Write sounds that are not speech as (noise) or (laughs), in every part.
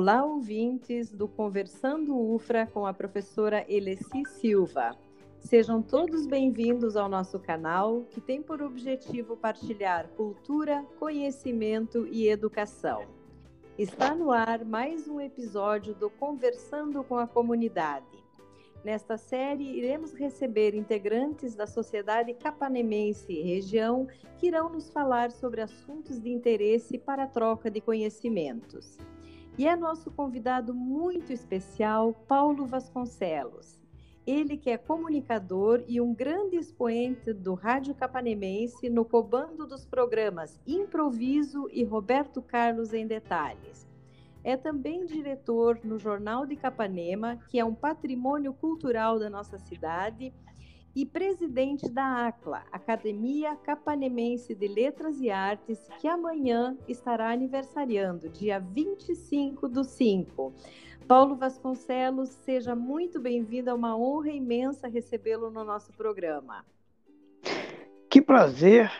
Olá, ouvintes do Conversando UFRA com a professora Eleci Silva. Sejam todos bem-vindos ao nosso canal, que tem por objetivo partilhar cultura, conhecimento e educação. Está no ar mais um episódio do Conversando com a Comunidade. Nesta série, iremos receber integrantes da sociedade capanemense e região que irão nos falar sobre assuntos de interesse para a troca de conhecimentos. E é nosso convidado muito especial, Paulo Vasconcelos. Ele que é comunicador e um grande expoente do Rádio Capanemense no cobando dos programas Improviso e Roberto Carlos em Detalhes. É também diretor no Jornal de Capanema, que é um patrimônio cultural da nossa cidade, e presidente da ACLA, Academia Capanemense de Letras e Artes, que amanhã estará aniversariando, dia 25 do 5. Paulo Vasconcelos, seja muito bem-vindo, é uma honra imensa recebê-lo no nosso programa. Que prazer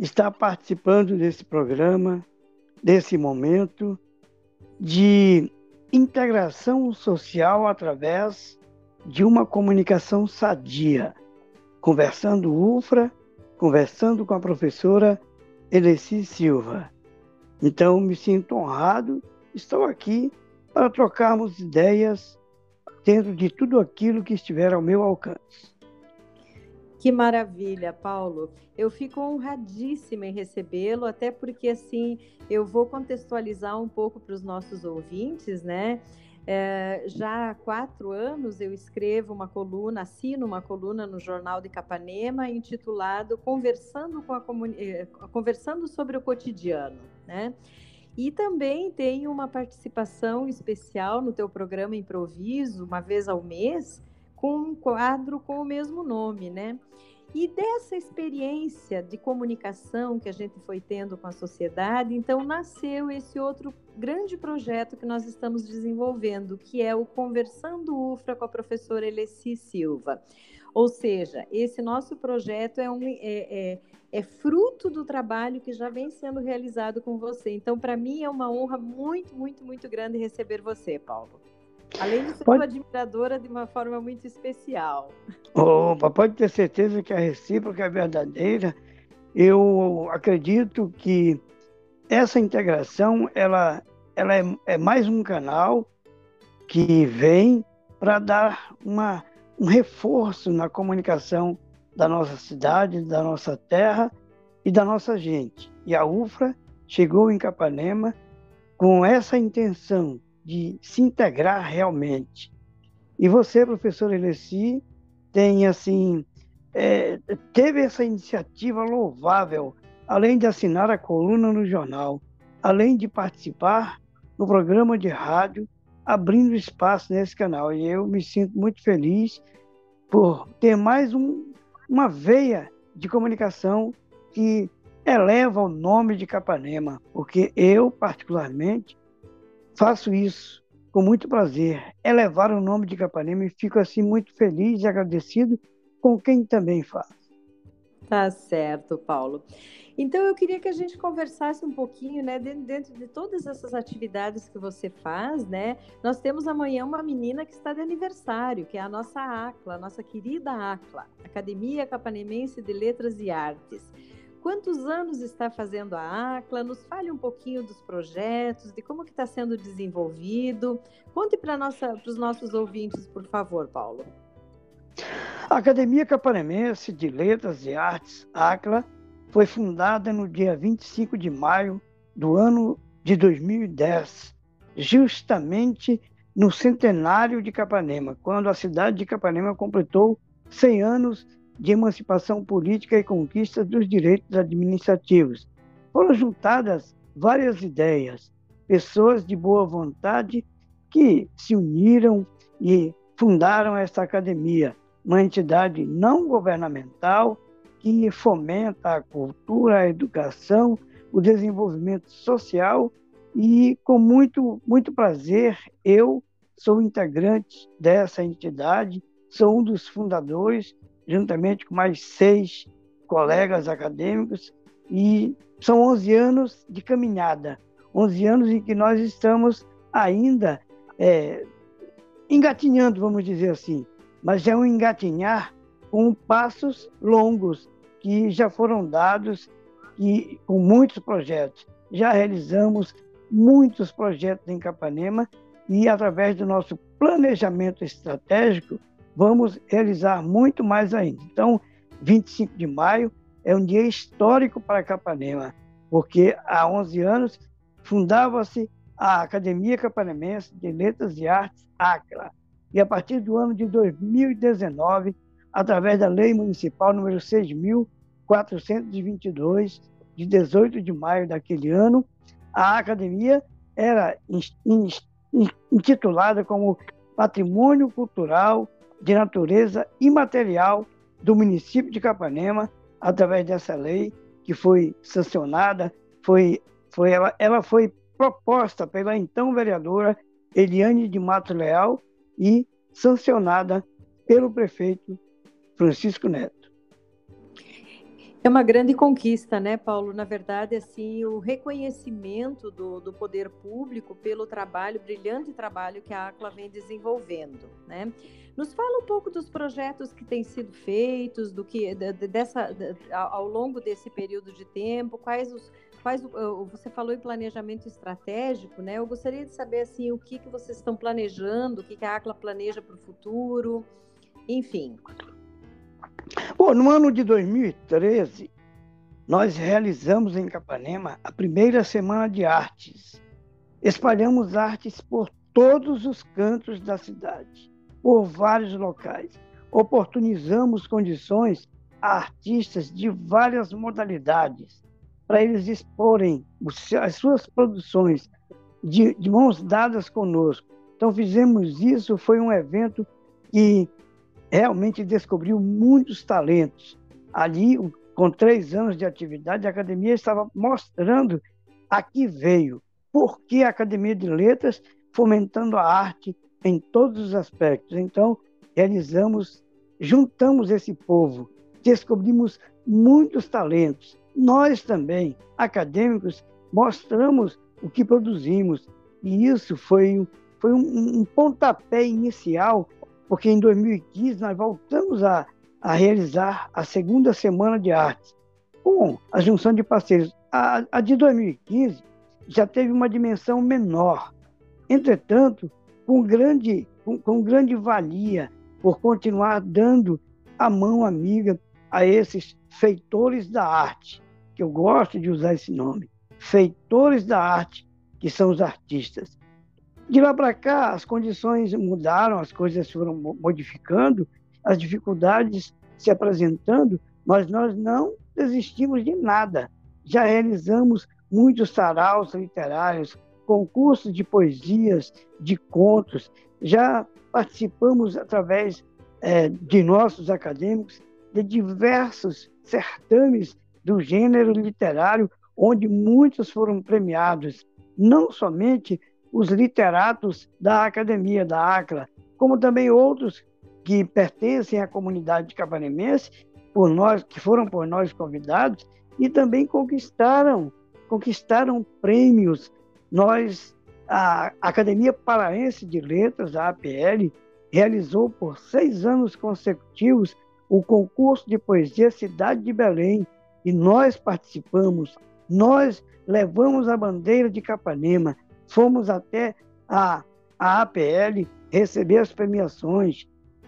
estar participando desse programa, desse momento de integração social através de uma comunicação sadia, conversando UFRA, conversando com a professora Eleci Silva. Então, me sinto honrado, estou aqui para trocarmos ideias dentro de tudo aquilo que estiver ao meu alcance. Que maravilha, Paulo. Eu fico honradíssima em recebê-lo, até porque assim eu vou contextualizar um pouco para os nossos ouvintes, né? É, já há quatro anos eu escrevo uma coluna, assino uma coluna no Jornal de Capanema intitulado Conversando, com a eh, Conversando sobre o Cotidiano, né? E também tenho uma participação especial no teu programa Improviso, uma vez ao mês, com um quadro com o mesmo nome, né? E dessa experiência de comunicação que a gente foi tendo com a sociedade, então nasceu esse outro grande projeto que nós estamos desenvolvendo, que é o Conversando UFRA com a professora Eleci Silva. Ou seja, esse nosso projeto é, um, é, é, é fruto do trabalho que já vem sendo realizado com você. Então, para mim, é uma honra muito, muito, muito grande receber você, Paulo. Além de ser pode... admiradora de uma forma muito especial. Opa, pode ter certeza que a recíproca é verdadeira. Eu acredito que essa integração ela, ela é, é mais um canal que vem para dar uma, um reforço na comunicação da nossa cidade, da nossa terra e da nossa gente. E a UFRA chegou em Capanema com essa intenção de se integrar realmente. E você, professor Eleci, tem assim é, teve essa iniciativa louvável, além de assinar a coluna no jornal, além de participar no programa de rádio, abrindo espaço nesse canal. E eu me sinto muito feliz por ter mais um, uma veia de comunicação que eleva o nome de Capanema, porque eu, particularmente, Faço isso com muito prazer, elevar o nome de Capanema e fico assim muito feliz e agradecido com quem também faz. Tá certo, Paulo. Então eu queria que a gente conversasse um pouquinho, né, dentro de todas essas atividades que você faz, né? Nós temos amanhã uma menina que está de aniversário, que é a nossa ACLA, a nossa querida ACLA, Academia Capanemense de Letras e Artes. Quantos anos está fazendo a ACLA? Nos fale um pouquinho dos projetos, de como que está sendo desenvolvido. Conte para os nossos ouvintes, por favor, Paulo. A Academia Capanemense de Letras e Artes, ACLA, foi fundada no dia 25 de maio do ano de 2010, justamente no centenário de Capanema, quando a cidade de Capanema completou 100 anos de emancipação política e conquista dos direitos administrativos. Foram juntadas várias ideias, pessoas de boa vontade que se uniram e fundaram esta academia, uma entidade não governamental que fomenta a cultura, a educação, o desenvolvimento social e com muito muito prazer eu sou integrante dessa entidade, sou um dos fundadores juntamente com mais seis colegas acadêmicos, e são 11 anos de caminhada, 11 anos em que nós estamos ainda é, engatinhando, vamos dizer assim, mas é um engatinhar com passos longos que já foram dados e com muitos projetos. Já realizamos muitos projetos em Capanema e através do nosso planejamento estratégico vamos realizar muito mais ainda. Então, 25 de maio é um dia histórico para Capanema, porque há 11 anos fundava-se a Academia Capanemense de Letras e Artes, ACLA, e a partir do ano de 2019, através da Lei Municipal número 6.422, de 18 de maio daquele ano, a academia era intitulada como Patrimônio Cultural de Natureza Imaterial do município de Capanema, através dessa lei que foi sancionada, foi, foi ela, ela foi proposta pela então vereadora Eliane de Mato Leal e sancionada pelo prefeito Francisco Neto. É uma grande conquista, né, Paulo? Na verdade, assim, o reconhecimento do, do poder público pelo trabalho, brilhante trabalho que a ACLA vem desenvolvendo, né? Nos fala um pouco dos projetos que têm sido feitos, do que dessa ao longo desse período de tempo, quais os quais você falou em planejamento estratégico, né? Eu gostaria de saber assim o que que vocês estão planejando, o que que a ACLA planeja para o futuro, enfim. Bom, no ano de 2013, nós realizamos em Capanema a primeira semana de artes. Espalhamos artes por todos os cantos da cidade, por vários locais. Oportunizamos condições a artistas de várias modalidades para eles exporem as suas produções de, de mãos dadas conosco. Então fizemos isso, foi um evento que realmente descobriu muitos talentos. Ali, com três anos de atividade, a academia estava mostrando a que veio. Por que a Academia de Letras fomentando a arte em todos os aspectos? Então, realizamos, juntamos esse povo, descobrimos muitos talentos. Nós também, acadêmicos, mostramos o que produzimos. E isso foi, foi um, um pontapé inicial porque em 2015 nós voltamos a, a realizar a segunda semana de artes, com a junção de parceiros. A, a de 2015 já teve uma dimensão menor, entretanto, com grande, com, com grande valia por continuar dando a mão amiga a esses feitores da arte, que eu gosto de usar esse nome, feitores da arte, que são os artistas. De lá para cá, as condições mudaram, as coisas foram modificando, as dificuldades se apresentando, mas nós não desistimos de nada. Já realizamos muitos saraus literários, concursos de poesias, de contos, já participamos através é, de nossos acadêmicos de diversos certames do gênero literário, onde muitos foram premiados, não somente os literatos da Academia da ACLA, como também outros que pertencem à comunidade capanemense, por nós, que foram por nós convidados, e também conquistaram, conquistaram prêmios. Nós, a Academia Paraense de Letras, a APL, realizou por seis anos consecutivos o concurso de poesia Cidade de Belém, e nós participamos, nós levamos a bandeira de Capanema, fomos até a, a APL receber as premiações.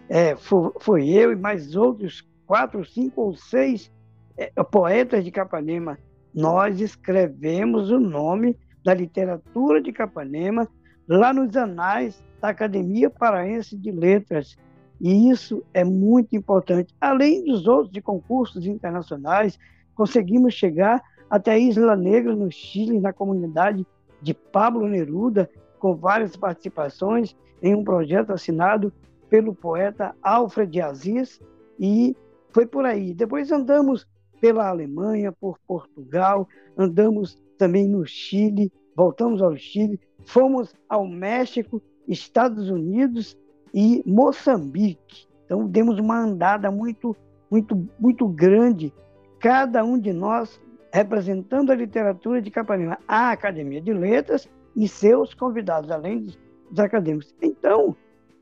É, foi, foi, eu e mais outros quatro, cinco ou seis é, poetas de Capanema. Nós escrevemos o nome da literatura de Capanema lá nos anais da Academia Paraense de Letras. E isso é muito importante. Além dos outros de concursos internacionais, conseguimos chegar até a Isla Negra, no Chile, na comunidade de Pablo Neruda, com várias participações em um projeto assinado pelo poeta Alfred Aziz, e foi por aí. Depois andamos pela Alemanha, por Portugal, andamos também no Chile, voltamos ao Chile, fomos ao México, Estados Unidos e Moçambique. Então demos uma andada muito, muito, muito grande, cada um de nós representando a literatura de Capanema, a Academia de Letras e seus convidados, além dos, dos acadêmicos. Então,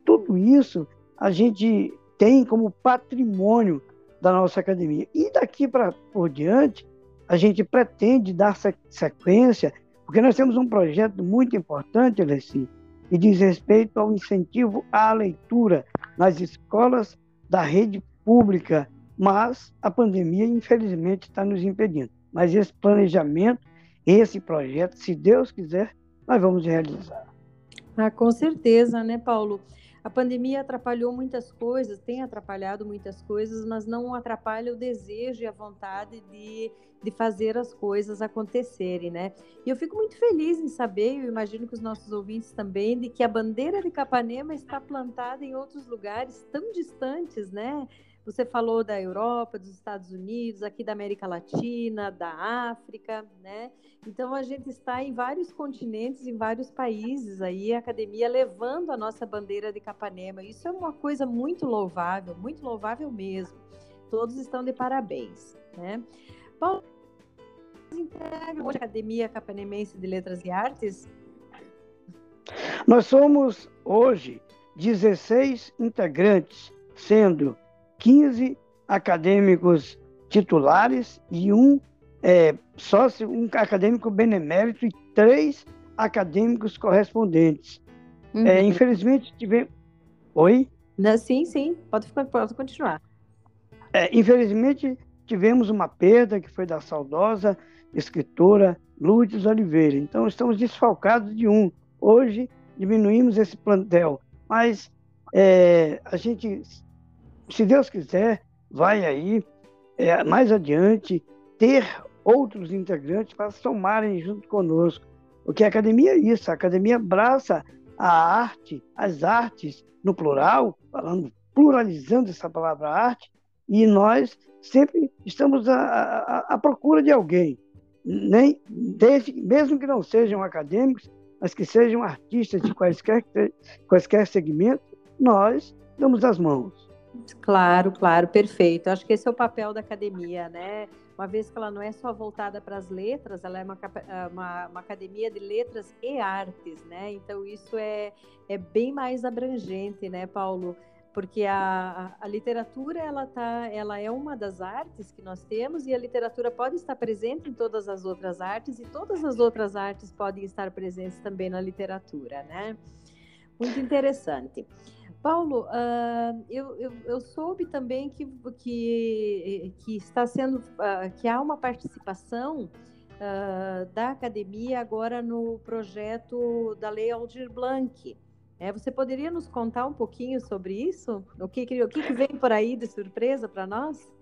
tudo isso a gente tem como patrimônio da nossa academia. E daqui para por diante, a gente pretende dar sequência, porque nós temos um projeto muito importante, Alessi, que diz respeito ao incentivo à leitura nas escolas da rede pública, mas a pandemia, infelizmente, está nos impedindo. Mas esse planejamento, esse projeto, se Deus quiser, nós vamos realizar. Ah, com certeza, né, Paulo? A pandemia atrapalhou muitas coisas, tem atrapalhado muitas coisas, mas não atrapalha o desejo e a vontade de, de fazer as coisas acontecerem, né? E eu fico muito feliz em saber, eu imagino que os nossos ouvintes também, de que a bandeira de Capanema está plantada em outros lugares tão distantes, né? Você falou da Europa, dos Estados Unidos, aqui da América Latina, da África, né? Então a gente está em vários continentes, em vários países aí, a academia levando a nossa bandeira de Capanema. Isso é uma coisa muito louvável, muito louvável mesmo. Todos estão de parabéns, né? Paulo, integra a Academia Capanemense de Letras e Artes? Nós somos hoje 16 integrantes, sendo 15 acadêmicos titulares e um é, sócio, um acadêmico benemérito e três acadêmicos correspondentes. Uhum. É, infelizmente tivemos. Oi? Não, sim, sim, pode, pode continuar. É, infelizmente tivemos uma perda que foi da saudosa escritora Lourdes Oliveira. Então estamos desfalcados de um. Hoje diminuímos esse plantel, mas é, a gente se Deus quiser, vai aí, é, mais adiante, ter outros integrantes para somarem junto conosco. Porque a academia é isso, a academia abraça a arte, as artes no plural, falando, pluralizando essa palavra arte, e nós sempre estamos à, à, à procura de alguém, nem desde, mesmo que não sejam acadêmicos, mas que sejam artistas de quaisquer, quaisquer segmentos, nós damos as mãos. Claro, claro, perfeito. Acho que esse é o papel da academia, né? Uma vez que ela não é só voltada para as letras, ela é uma, ah, uma, uma, academia de letras e artes, né? Então isso é, é bem mais abrangente, né, Paulo? Porque a, a, a literatura ela tá, ela é uma das artes que nós temos e a literatura pode estar presente em todas as outras artes e todas as outras artes podem estar presentes também na literatura, né? Muito interessante. Paulo, uh, eu, eu, eu, soube também que, que, que está sendo, uh, que há uma participação uh, da academia agora no projeto da Lei Aldir Blanc. É, você poderia nos contar um pouquinho sobre isso? O que, o que, vem por aí de surpresa para nós?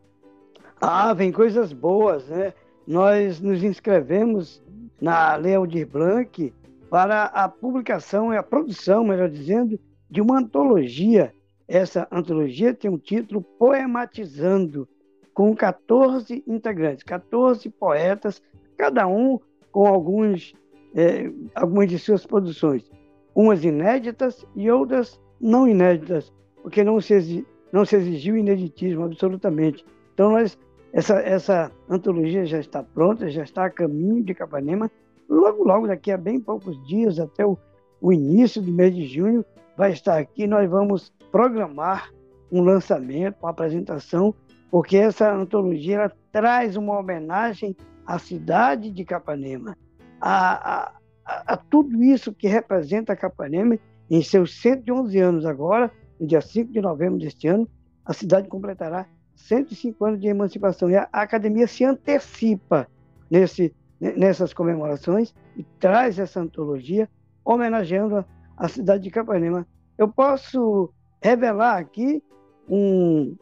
Ah, vem coisas boas, né? Nós nos inscrevemos na Lei Aldir Blanc para a publicação e a produção, melhor dizendo, de uma antologia. Essa antologia tem um título Poematizando, com 14 integrantes, 14 poetas, cada um com alguns, é, algumas de suas produções, umas inéditas e outras não inéditas, porque não se, não se exigiu ineditismo absolutamente. Então, nós, essa, essa antologia já está pronta, já está a caminho de Capanema. Logo, logo, daqui a bem poucos dias, até o, o início do mês de junho, vai estar aqui. Nós vamos programar um lançamento, uma apresentação, porque essa antologia traz uma homenagem à cidade de Capanema, a, a, a, tudo isso que representa Capanema em seus 111 anos agora, no dia 5 de novembro deste ano, a cidade completará 105 anos de emancipação. E a, a academia se antecipa nesse, nessas comemorações e traz essa antologia homenageando a, cidade de Capanema. Eu posso revelar aqui um,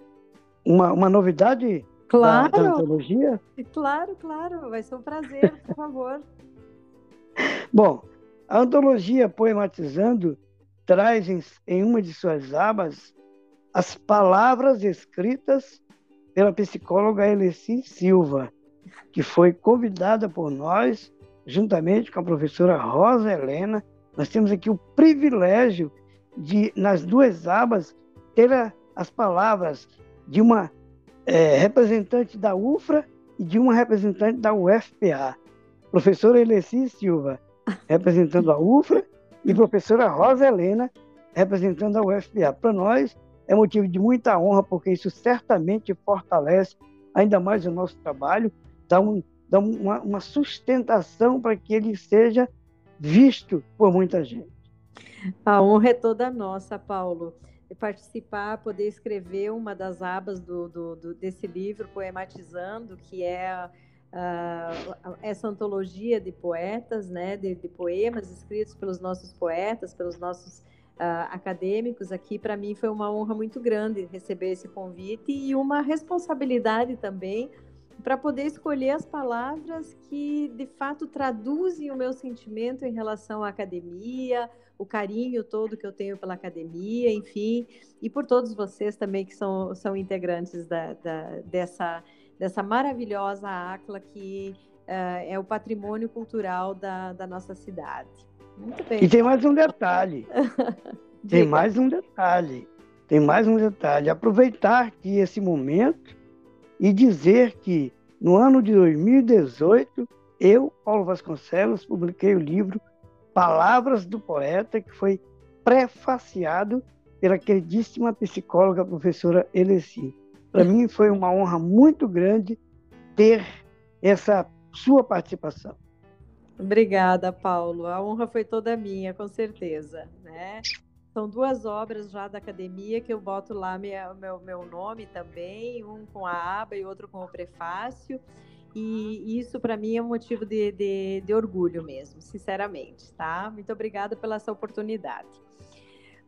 uma, uma novidade claro, da, da antologia? Claro, claro, vai ser um prazer, por favor. (laughs) Bom, a antologia Poematizando traz em, em uma de suas abas as palavras escritas pela psicóloga Eleci Silva, que foi convidada por nós, juntamente com a professora Rosa Helena, nós temos aqui o privilégio de, nas duas abas, ter a, as palavras de uma é, representante da UFRA e de uma representante da UFPA. Professora Eleci Silva, representando a UFRA, e professora Rosa Helena, representando a UFPA. Para nós, é motivo de muita honra, porque isso certamente fortalece ainda mais o nosso trabalho, dá, um, dá uma, uma sustentação para que ele seja visto por muita gente. A honra é toda nossa, Paulo. Participar, poder escrever uma das abas do, do, do desse livro, Poematizando, que é uh, essa antologia de poetas, né, de, de, poemas escritos pelos nossos poetas, pelos nossos uh, acadêmicos aqui. Para mim foi uma honra muito grande receber esse convite e uma responsabilidade também para poder escolher as palavras que de fato traduzem o meu sentimento em relação à academia, o carinho todo que eu tenho pela academia, enfim, e por todos vocês também que são, são integrantes da, da dessa, dessa maravilhosa ACLA que uh, é o patrimônio cultural da, da nossa cidade. Muito bem. E tem mais um detalhe. (laughs) tem mais um detalhe. Tem mais um detalhe. Aproveitar que esse momento e dizer que no ano de 2018, eu, Paulo Vasconcelos, publiquei o livro Palavras do Poeta, que foi prefaciado pela queridíssima psicóloga professora Eleci. Para mim foi uma honra muito grande ter essa sua participação. Obrigada, Paulo. A honra foi toda minha, com certeza. Né? São duas obras já da academia que eu boto lá minha, meu, meu nome também, um com a aba e outro com o prefácio. E isso para mim é um motivo de, de, de, orgulho mesmo, sinceramente, tá? Muito obrigada pela essa oportunidade.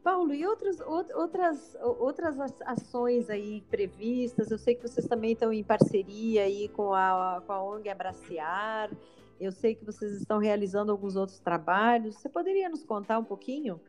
Paulo, e outras, outras, outras ações aí previstas? Eu sei que vocês também estão em parceria aí com a, com a ONG Abraciar. Eu sei que vocês estão realizando alguns outros trabalhos. Você poderia nos contar um pouquinho?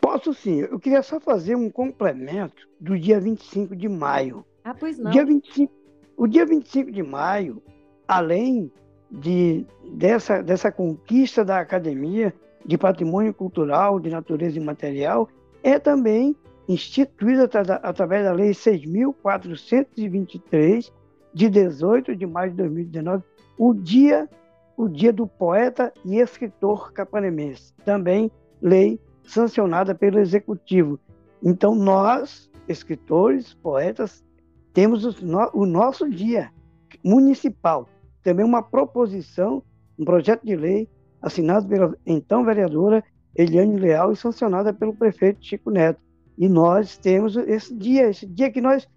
Posso sim. Eu queria só fazer um complemento do dia 25 de maio. Ah, pois não. Dia 25, o dia 25 de maio, além de, dessa, dessa conquista da Academia de Patrimônio Cultural de Natureza Imaterial, é também instituída através da Lei 6.423, de 18 de maio de 2019, o dia, o dia do poeta e escritor capanemense. Também lei sancionada pelo executivo. Então, nós, escritores, poetas, temos o nosso dia municipal. Também uma proposição, um projeto de lei assinado pela então vereadora Eliane Leal e sancionada pelo prefeito Chico Neto. E nós temos esse dia, esse dia que nós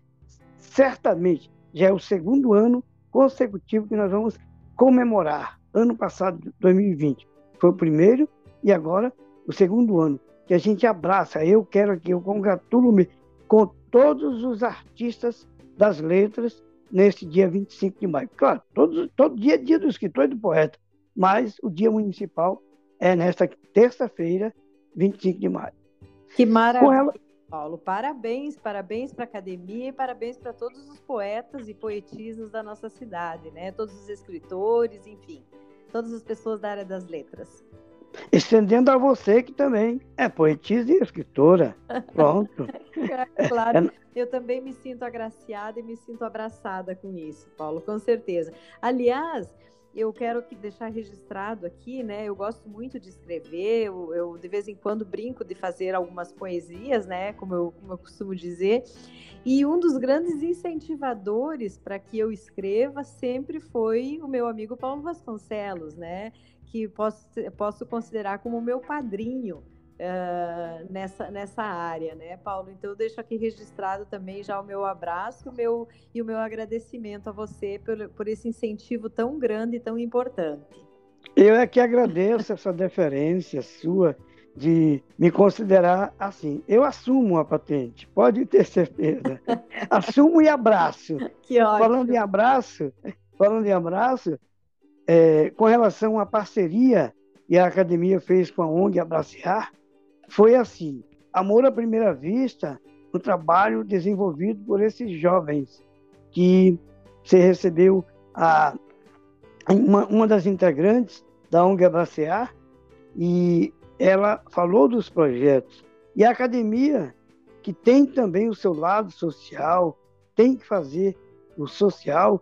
certamente já é o segundo ano consecutivo que nós vamos comemorar. Ano passado, 2020, foi o primeiro e agora o segundo ano, que a gente abraça. Eu quero aqui, eu congratulo-me com todos os artistas das letras neste dia 25 de maio. Claro, todo, todo dia é dia do escritor e do poeta, mas o dia municipal é nesta terça-feira, 25 de maio. Que maravilha, ela... Paulo. Parabéns, parabéns para a academia e parabéns para todos os poetas e poetisas da nossa cidade, né? Todos os escritores, enfim, todas as pessoas da área das letras. Estendendo a você que também é poetisa e escritora. (laughs) Pronto. claro, é... eu também me sinto agraciada e me sinto abraçada com isso, Paulo, com certeza. Aliás, eu quero que deixar registrado aqui, né? Eu gosto muito de escrever, eu, eu, de vez em quando brinco de fazer algumas poesias, né? Como eu, como eu costumo dizer. E um dos grandes incentivadores para que eu escreva sempre foi o meu amigo Paulo Vasconcelos, né? que posso, posso considerar como meu padrinho uh, nessa, nessa área, né, Paulo? Então, eu deixo aqui registrado também já o meu abraço o meu, e o meu agradecimento a você por, por esse incentivo tão grande e tão importante. Eu é que agradeço essa deferência sua de me considerar assim. Eu assumo a patente, pode ter certeza. assumo e abraço. (laughs) Que ótimo. Falando em abraço, falando em abraço, é, com relação à parceria que a academia fez com a ONG Abraciar, foi assim: amor à primeira vista, o trabalho desenvolvido por esses jovens que você recebeu a uma, uma das integrantes da ONG Abraciar e ela falou dos projetos. E a academia, que tem também o seu lado social, tem que fazer o social,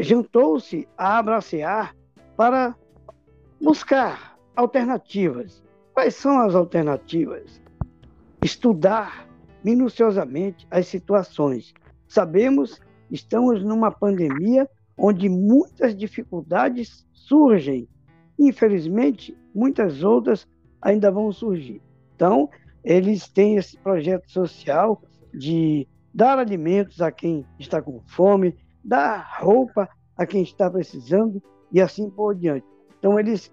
juntou-se a Abracear para buscar alternativas. Quais são as alternativas? Estudar minuciosamente as situações. Sabemos estamos numa pandemia onde muitas dificuldades surgem. Infelizmente, muitas outras ainda vão surgir. Então, eles têm esse projeto social de dar alimentos a quem está com fome, dar roupa a quem está precisando e assim por diante. Então, eles,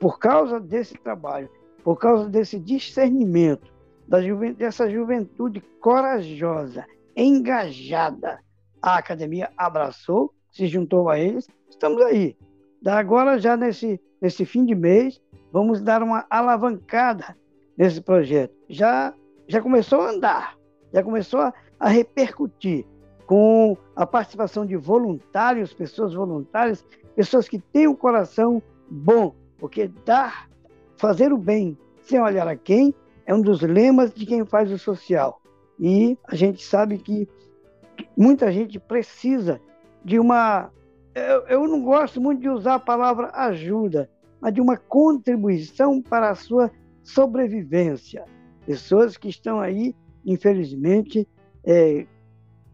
por causa desse trabalho, por causa desse discernimento, da juventude, dessa juventude corajosa, engajada, a academia abraçou, se juntou a eles, estamos aí. Agora, já nesse, nesse fim de mês, vamos dar uma alavancada nesse projeto. Já, já começou a andar, já começou a, a repercutir com a participação de voluntários, pessoas voluntárias, pessoas que têm um coração bom, porque dar, fazer o bem sem olhar a quem, é um dos lemas de quem faz o social. E a gente sabe que muita gente precisa de uma. Eu, eu não gosto muito de usar a palavra ajuda, mas de uma contribuição para a sua sobrevivência. Pessoas que estão aí, infelizmente, é,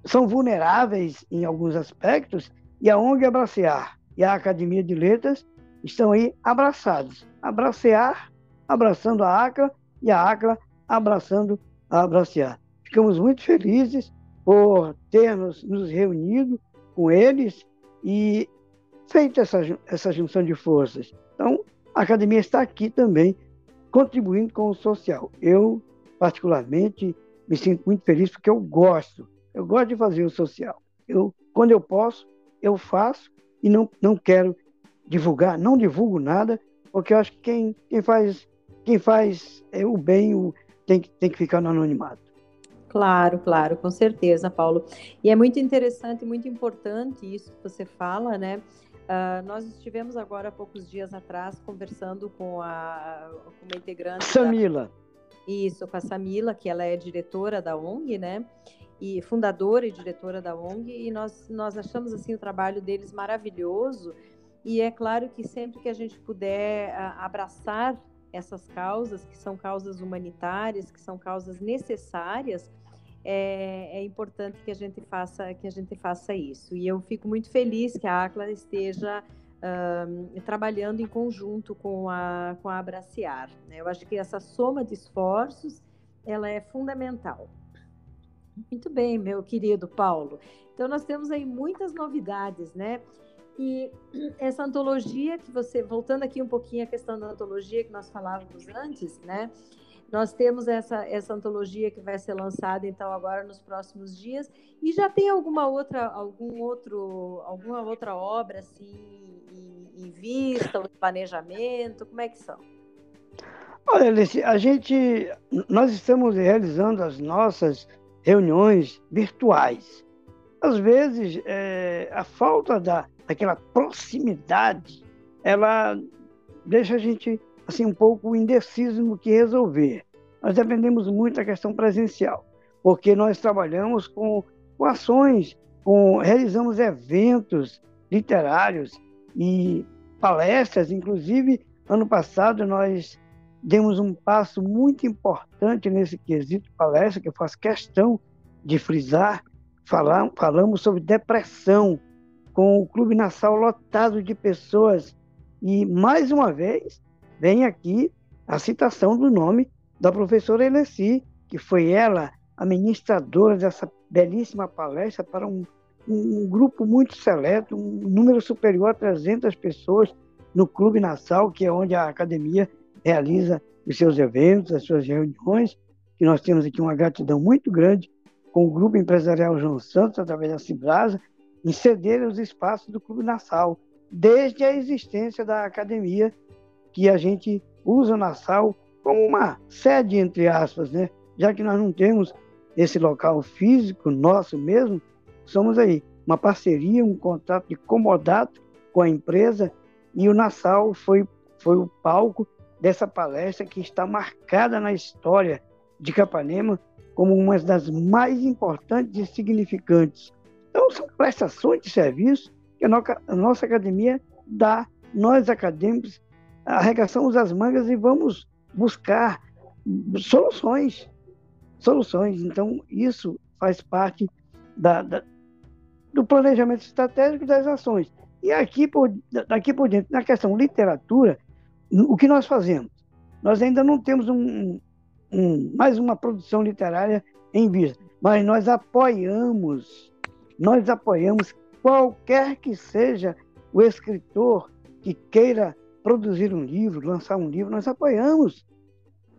são vulneráveis em alguns aspectos, e a ONG Abracear e a Academia de Letras estão aí abraçados. Abracear, abraçando a ACLA, e a ACLA abraçando a Abracear. Ficamos muito felizes por termos nos reunido com eles e feito essa, essa junção de forças. Então, a academia está aqui também contribuindo com o social. Eu, particularmente, me sinto muito feliz porque eu gosto, eu gosto de fazer o social. Eu, quando eu posso, eu faço e não, não quero divulgar, não divulgo nada, porque eu acho que quem, quem faz, quem faz é, o bem o, tem, tem que ficar no anonimato. Claro, claro, com certeza, Paulo. E é muito interessante, muito importante isso que você fala, né? Uh, nós estivemos agora há poucos dias atrás conversando com a com uma integrante. Samila. Da... Isso, com a Samila, que ela é diretora da ONG, né? E fundadora e diretora da ONG, e nós, nós achamos assim o trabalho deles maravilhoso. E é claro que sempre que a gente puder uh, abraçar essas causas, que são causas humanitárias, que são causas necessárias, é, é, importante que a gente faça que a gente faça isso. E eu fico muito feliz que a ACLA esteja um, trabalhando em conjunto com a com a Abraciar. Né? Eu acho que essa soma de esforços ela é fundamental. Muito bem, meu querido Paulo. Então nós temos aí muitas novidades, né? E (clears throat) essa antologia que você, voltando aqui um pouquinho à questão da antologia que nós falávamos antes, né? Nós temos essa, essa antologia que vai ser lançada então agora nos próximos dias e já tem alguma outra algum outro alguma outra obra assim em, em vista, o planejamento, como é que são? Olha, Alice, a gente nós estamos realizando as nossas reuniões virtuais. Às vezes é, a falta da daquela proximidade, ela deixa a gente assim um pouco indeciso no que resolver. Nós dependemos muito da questão presencial, porque nós trabalhamos com, com ações, com, realizamos eventos literários e palestras, inclusive ano passado nós demos um passo muito importante nesse quesito palestra, que eu faço questão de frisar, falar, falamos sobre depressão, com o Clube Nassau lotado de pessoas. E, mais uma vez, vem aqui a citação do nome da professora Elessi, que foi ela a ministradora dessa belíssima palestra para um, um, grupo muito seleto, um número superior a 300 pessoas no Clube Nassau, que é onde a academia realiza os seus eventos, as suas reuniões, que nós temos aqui uma gratidão muito grande com o Grupo Empresarial João Santos, através da Cibrasa, em ceder os espaços do Clube Nassau, desde a existência da academia que a gente usa na SAL como uma sede, entre aspas, né? Já que nós não temos esse local físico nosso mesmo, somos aí uma parceria, um contrato de comodato com a empresa e o Nassau foi, foi o palco dessa palestra que está marcada na história de Capanema como uma das mais importantes e significantes. Então, são prestações de serviço que a nossa academia dá, nós acadêmicos arregaçamos as mangas e vamos buscar soluções. Soluções. Então, isso faz parte da, da, do planejamento estratégico das ações. E aqui por, daqui por dentro, na questão literatura, o que nós fazemos? Nós ainda não temos um, um, mais uma produção literária em vista, mas nós apoiamos, nós apoiamos qualquer que seja o escritor que queira produzir um livro, lançar um livro, nós apoiamos.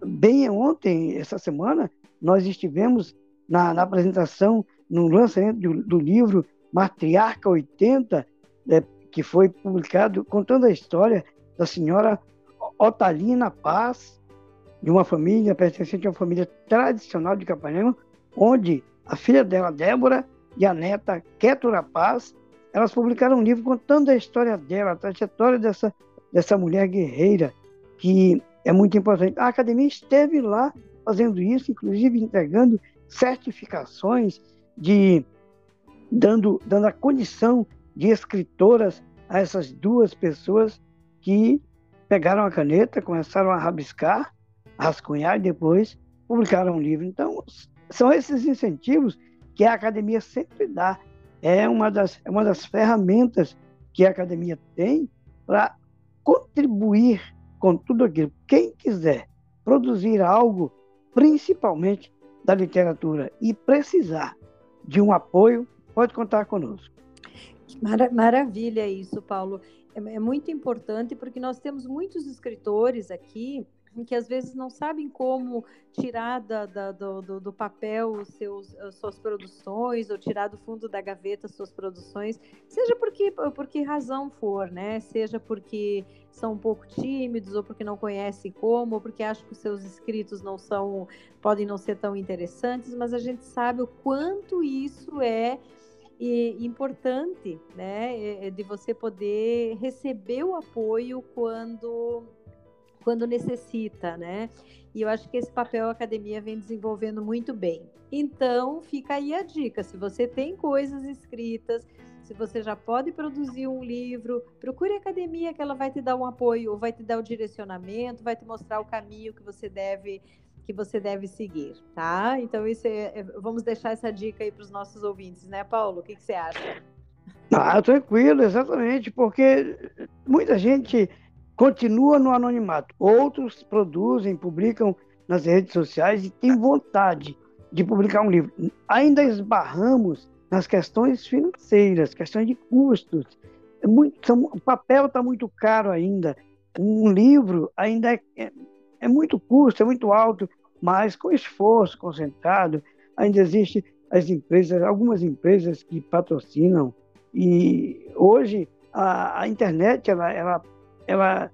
Bem ontem, essa semana, nós estivemos na, na apresentação, no lançamento do, do livro Matriarca 80, é, que foi publicado contando a história da senhora Otalina Paz, de uma família pertencente a uma família tradicional de Capanema, onde a filha dela, Débora, e a neta, Kétura Paz, elas publicaram um livro contando a história dela, a trajetória dessa, dessa mulher guerreira, que é muito importante. A academia esteve lá fazendo isso, inclusive entregando certificações de dando, dando a condição de escritoras a essas duas pessoas que pegaram a caneta, começaram a rabiscar, rascunhar e depois publicaram um livro. Então, são esses incentivos que a academia sempre dá. É uma das, é uma das ferramentas que a academia tem para contribuir com tudo aquilo. Quem quiser produzir algo, principalmente da literatura, e precisar de um apoio, pode contar conosco. Maravilha isso, Paulo. É, é muito importante porque nós temos muitos escritores aqui que às vezes não sabem como tirar da, da, do, do, papel seus, suas produções ou tirar do fundo da gaveta suas produções, seja porque, por que razão for, né? Seja porque são um pouco tímidos ou porque não conhecem como, ou porque acham que os seus escritos não são, podem não ser tão interessantes, mas a gente sabe o quanto isso é e importante, né, é de você poder receber o apoio quando quando necessita, né? E eu acho que esse papel a academia vem desenvolvendo muito bem. Então, fica aí a dica, se você tem coisas escritas, se você já pode produzir um livro, procure a academia que ela vai te dar um apoio, ou vai te dar o direcionamento, vai te mostrar o caminho que você deve que você deve seguir, tá? Então isso é, é vamos deixar essa dica aí para os nossos ouvintes, né, Paulo? O que, que você acha? Ah, tranquilo, exatamente, porque muita gente continua no anonimato, outros produzem, publicam nas redes sociais e têm vontade de publicar um livro. Ainda esbarramos nas questões financeiras, questões de custos. É muito, são, o papel está muito caro ainda. Um livro ainda é, é é muito custo, é muito alto, mas com esforço concentrado, ainda existe as empresas, algumas empresas que patrocinam e hoje a, a internet ela, ela, ela,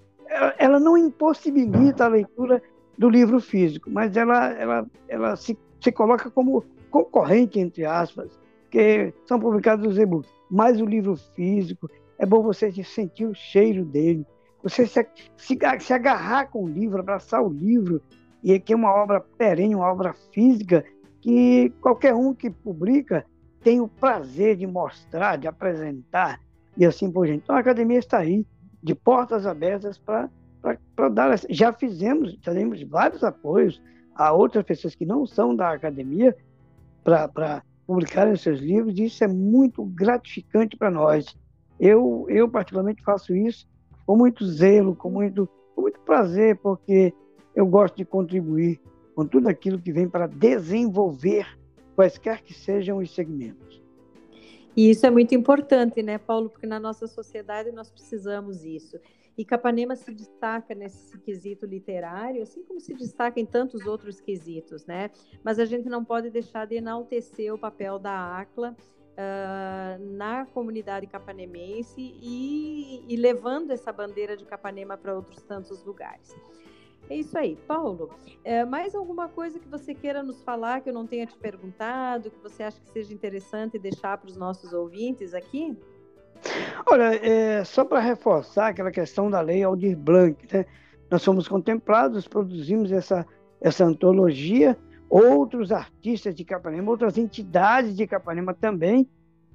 ela, não impossibilita a leitura do livro físico, mas ela, ela, ela se, se coloca como concorrente, entre aspas, que são publicados os e-books. Mas o livro físico, é bom você sentir o cheiro dele, você se, se, se agarrar com o livro, abraçar o livro, e que é uma obra perene, uma obra física, que qualquer um que publica tem o prazer de mostrar, de apresentar, e assim por diante. Então a academia está aí, de portas abertas para dar. Já fizemos, já vários apoios a outras pessoas que não são da academia para publicarem seus livros, e isso é muito gratificante para nós. Eu, eu, particularmente, faço isso com muito zelo, com muito, com muito prazer, porque eu gosto de contribuir com tudo aquilo que vem para desenvolver quaisquer que sejam os segmentos. E isso é muito importante, né, Paulo? Porque na nossa sociedade nós precisamos isso. E Capanema se destaca nesse quesito literário, assim como se destaca em tantos outros quesitos, né? Mas a gente não pode deixar de enaltecer o papel da ACLA uh, na comunidade capanemense e, e levando essa bandeira de Capanema para outros tantos lugares. É isso aí. Paulo, é, mais alguma coisa que você queira nos falar que eu não tenha te perguntado, que você acha que seja interessante deixar para os nossos ouvintes aqui? Olha, é, só para reforçar aquela questão da lei Aldir Blanc, né? nós somos contemplados, produzimos essa, essa antologia Outros artistas de Capanema, outras entidades de Capanema também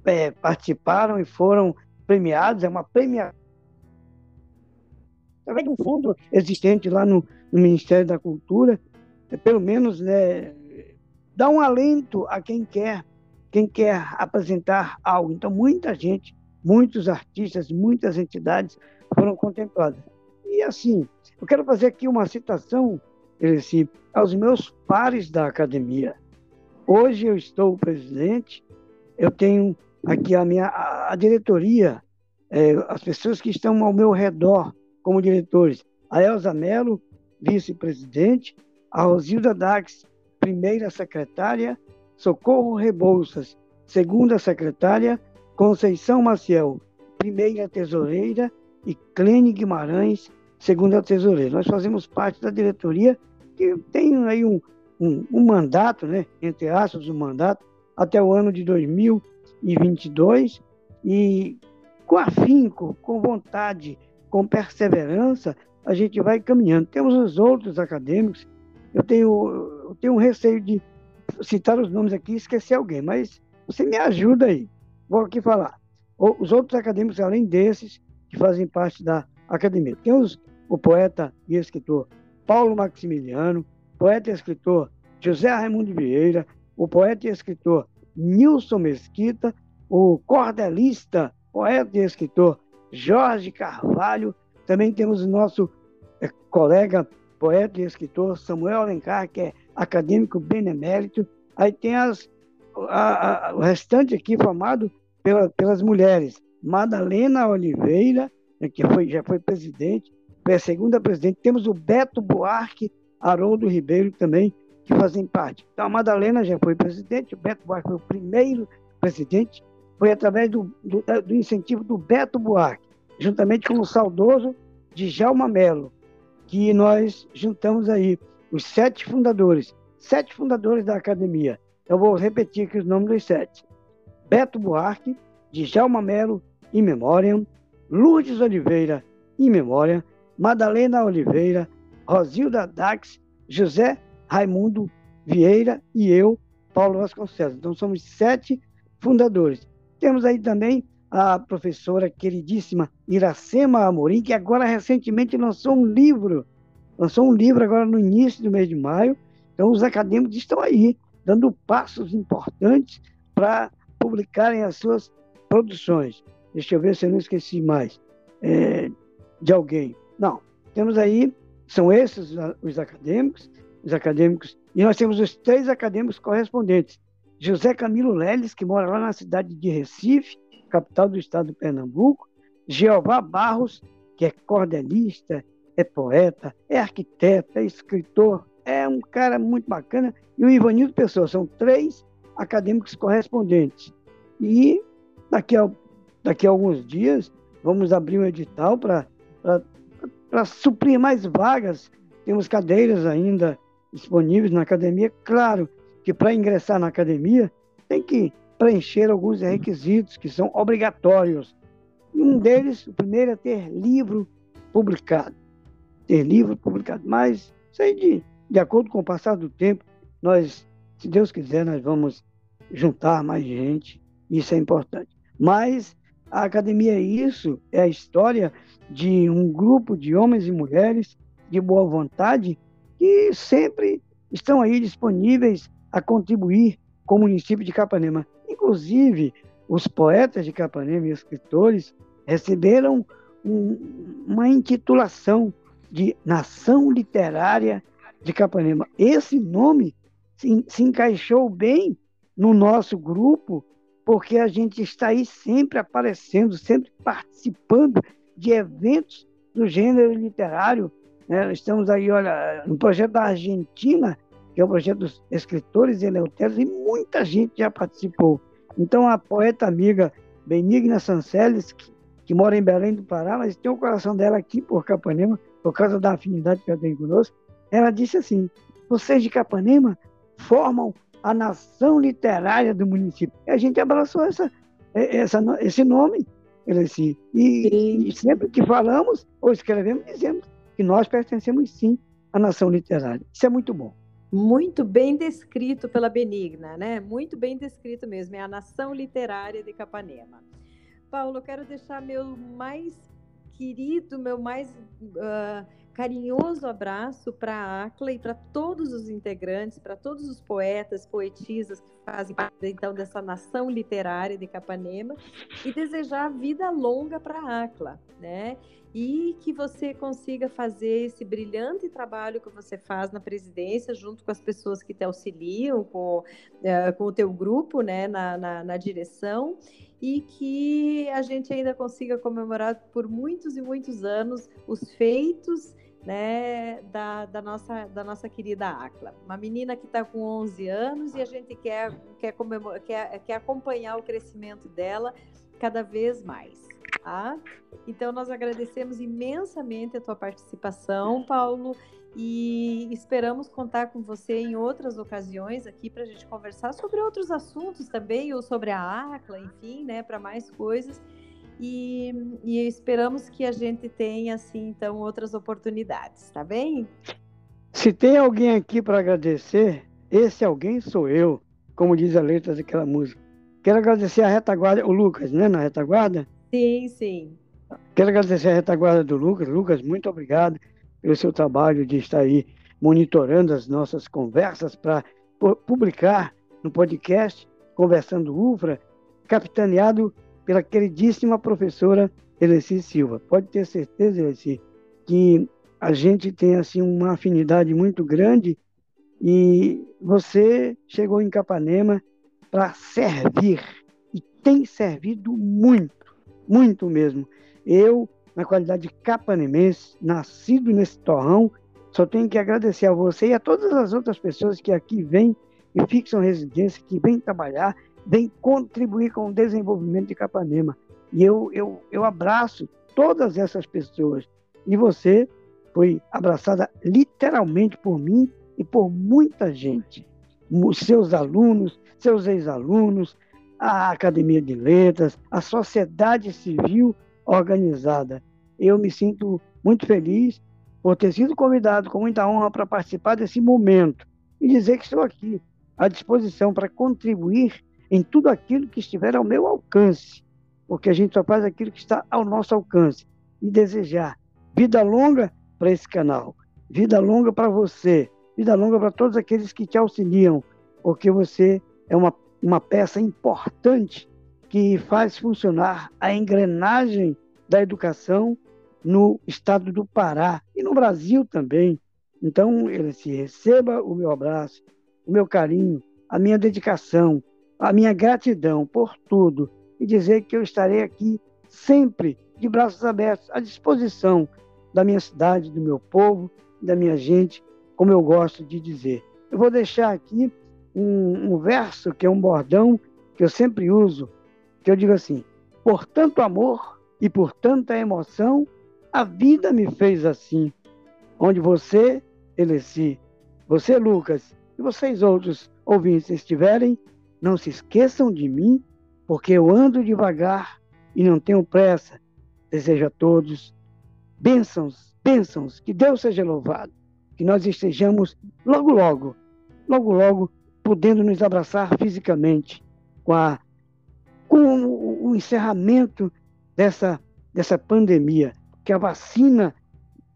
é, participaram e foram premiados. É uma premiação através de um fundo existente lá no, no Ministério da Cultura, é, pelo menos né, dar um alento a quem quer, quem quer apresentar algo. Então, muita gente, muitos artistas, muitas entidades foram contempladas. E assim, eu quero fazer aqui uma citação, esse, aos meus pares da academia. Hoje eu estou presidente, eu tenho aqui a minha a, a diretoria, é, as pessoas que estão ao meu redor como diretores, a Elza Mello, vice-presidente, a Rosilda Dax, primeira secretária, Socorro Rebouças, segunda secretária, Conceição Maciel, primeira tesoureira, e Clene Guimarães, segunda tesoureira. Nós fazemos parte da diretoria que tem aí um, um, um mandato, né, entre aspas, um mandato, até o ano de 2022, e com afinco, com vontade, com perseverança, a gente vai caminhando. Temos os outros acadêmicos, eu tenho, eu tenho um receio de citar os nomes aqui e esquecer alguém, mas você me ajuda aí. Vou aqui falar. Os outros acadêmicos, além desses, que fazem parte da academia. Temos o poeta e escritor Paulo Maximiliano, poeta e escritor José Raimundo Vieira, o poeta e escritor Nilson Mesquita, o cordelista, poeta e escritor Jorge Carvalho, também temos o nosso é, colega poeta e escritor Samuel Alencar, que é acadêmico benemérito. Aí tem as, a, a, o restante aqui formado pela, pelas mulheres. Madalena Oliveira, né, que foi, já foi presidente, foi a segunda presidente. Temos o Beto Buarque, Haroldo Ribeiro também, que fazem parte. Então, a Madalena já foi presidente, o Beto Buarque foi o primeiro presidente, foi através do, do, do incentivo do Beto Buarque, juntamente com o saudoso Djalma Melo, que nós juntamos aí os sete fundadores, sete fundadores da academia. Eu vou repetir aqui os nomes dos sete. Beto Buarque, Djalma Melo, in memoriam, Lourdes Oliveira, in memória, Madalena Oliveira, Rosilda Dax, José Raimundo Vieira e eu, Paulo Vasconcelos. Então somos sete fundadores. Temos aí também a professora queridíssima Iracema Amorim, que agora recentemente lançou um livro, lançou um livro agora no início do mês de maio. Então os acadêmicos estão aí dando passos importantes para publicarem as suas produções. Deixa eu ver se eu não esqueci mais é, de alguém. Não, temos aí, são esses os acadêmicos, os acadêmicos, e nós temos os três acadêmicos correspondentes. José Camilo Leles, que mora lá na cidade de Recife, capital do estado de Pernambuco. Jeová Barros, que é cordelista, é poeta, é arquiteto, é escritor, é um cara muito bacana. E o Ivanildo Pessoa, são três acadêmicos correspondentes. E daqui a, daqui a alguns dias vamos abrir um edital para suprir mais vagas. Temos cadeiras ainda disponíveis na academia. Claro que para ingressar na academia tem que preencher alguns requisitos que são obrigatórios. Um deles, o primeiro é ter livro publicado. Ter livro publicado. Mas, aí, de, de acordo com o passar do tempo, nós, se Deus quiser, nós vamos juntar mais gente, isso é importante. Mas a academia é isso, é a história de um grupo de homens e mulheres de boa vontade que sempre estão aí disponíveis a contribuir com o município de Capanema. Inclusive, os poetas de Capanema e escritores receberam um, uma intitulação de Nação Literária de Capanema. Esse nome se, se encaixou bem no nosso grupo, porque a gente está aí sempre aparecendo, sempre participando de eventos do gênero literário. Né? Estamos aí, olha, no projeto da Argentina, que é o projeto dos escritores eleutérios, e muita gente já participou. Então, a poeta amiga Benigna Sanceles, que, que, mora em Belém do Pará, mas tem o coração dela aqui por Capanema, por causa da afinidade que ela tem conosco, ela disse assim: vocês de Capanema formam a nação literária do município. E a gente abraçou essa, essa, esse nome, e, e sempre que falamos ou escrevemos, dizemos que nós pertencemos sim à nação literária. Isso é muito bom. Muito bem descrito pela Benigna, né? Muito bem descrito mesmo. É a nação literária de Capanema. Paulo, eu quero deixar meu mais querido, meu mais uh, carinhoso abraço para a Acla e para todos os integrantes, para todos os poetas, poetisas que fazem parte então dessa nação literária de Capanema e desejar vida longa para a Acla, né? E que você consiga fazer esse brilhante trabalho que você faz na presidência, junto com as pessoas que te auxiliam, com, uh, com o teu grupo, né, na, na, na direção, e que a gente ainda consiga comemorar por muitos e muitos anos os feitos né, da, da, nossa, da nossa querida Acla. Uma menina que está com 11 anos e a gente quer, quer, quer, quer acompanhar o crescimento dela cada vez mais. Tá? Então, nós agradecemos imensamente a tua participação, Paulo, e esperamos contar com você em outras ocasiões aqui para a gente conversar sobre outros assuntos também, ou sobre a ACLA, enfim, né, para mais coisas. E, e, esperamos que a gente tenha, assim, então, outras oportunidades, tá bem? Se tem alguém aqui para agradecer, esse alguém sou eu, como diz a letra daquela música. Quero agradecer a retaguarda, o Lucas, né, na retaguarda? Sim, sim. Quero agradecer a retaguarda do Lucas. Lucas, muito obrigado pelo seu trabalho de estar aí monitorando as nossas conversas para publicar no podcast Conversando UFRA, capitaneado pela queridíssima professora Eleci Silva. Pode ter certeza, Eleci, que a gente tem assim uma afinidade muito grande e você chegou em Capanema para servir e tem servido muito, muito mesmo. Eu, na qualidade de capanemense, nascido nesse torrão, só tenho que agradecer a você e a todas as outras pessoas que aqui vêm e fixam residência, que vêm trabalhar vem contribuir com o desenvolvimento de Capanema. E eu, eu, eu abraço todas essas pessoas. E você foi abraçada literalmente por mim e por muita gente. Seus alunos, seus ex-alunos, a Academia de Letras, a sociedade civil organizada. Eu me sinto muito feliz por ter sido convidado com muita honra para participar desse momento e dizer que estou aqui à disposição para contribuir em tudo aquilo que estiver ao meu alcance, porque a gente só faz aquilo que está ao nosso alcance. E desejar vida longa para esse canal, vida longa para você, vida longa para todos aqueles que te auxiliam, porque você é uma, uma peça importante que faz funcionar a engrenagem da educação no estado do Pará e no Brasil também. Então, ele se receba o meu abraço, o meu carinho, a minha dedicação, a minha gratidão por tudo e dizer que eu estarei aqui sempre de braços abertos à disposição da minha cidade, do meu povo, da minha gente, como eu gosto de dizer. Eu vou deixar aqui um, um verso que é um bordão que eu sempre uso, que eu digo assim: por tanto amor e por tanta emoção, a vida me fez assim. Onde você, Eleci, você, Lucas, e vocês outros ouvintes estiverem, não se esqueçam de mim, porque eu ando devagar e não tenho pressa. Desejo a todos bênçãos, bênçãos, que Deus seja louvado, que nós estejamos logo, logo, logo, logo, podendo nos abraçar fisicamente com, a, com o, encerramento dessa, dessa pandemia, que a vacina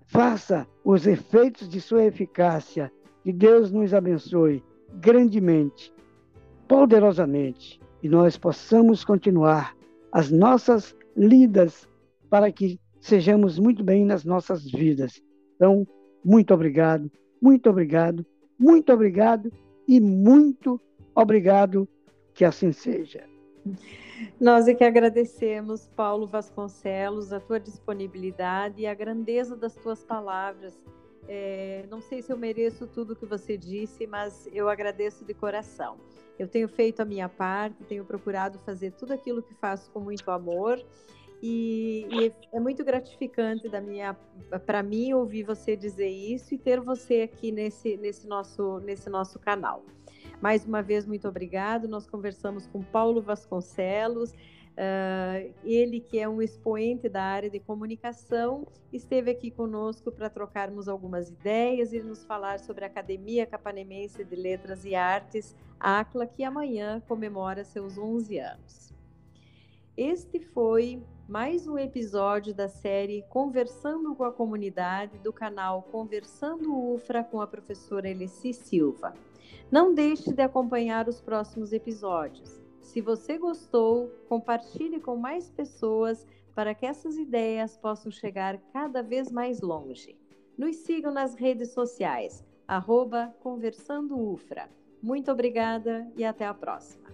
faça os efeitos de sua eficácia, que Deus nos abençoe grandemente poderosamente e nós possamos continuar as nossas lidas para que sejamos muito bem nas nossas vidas. Então, muito obrigado, muito obrigado, muito obrigado e muito obrigado que assim seja. Nós é que agradecemos, Paulo Vasconcelos, a tua disponibilidade e a grandeza das tuas palavras. É, não sei se eu mereço tudo que você disse, mas eu agradeço de coração. Eu tenho feito a minha parte, tenho procurado fazer tudo aquilo que faço com muito amor. E, e é muito gratificante da minha para mim ouvir você dizer isso e ter você aqui nesse, nesse, nosso, nesse nosso canal. Mais uma vez, muito obrigado. Nós conversamos com Paulo Vasconcelos, Uh, ele, que é um expoente da área de comunicação, esteve aqui conosco para trocarmos algumas ideias e nos falar sobre a Academia Capanemense de Letras e Artes, ACLA, que amanhã comemora seus 11 anos. Este foi mais um episódio da série Conversando com a Comunidade do canal Conversando UFRA com a professora Eleci Silva. Não deixe de acompanhar os próximos episódios. Se você gostou, compartilhe com mais pessoas para que essas ideias possam chegar cada vez mais longe. Nos sigam nas redes sociais, arroba Conversando UFRA. Muito obrigada e até a próxima.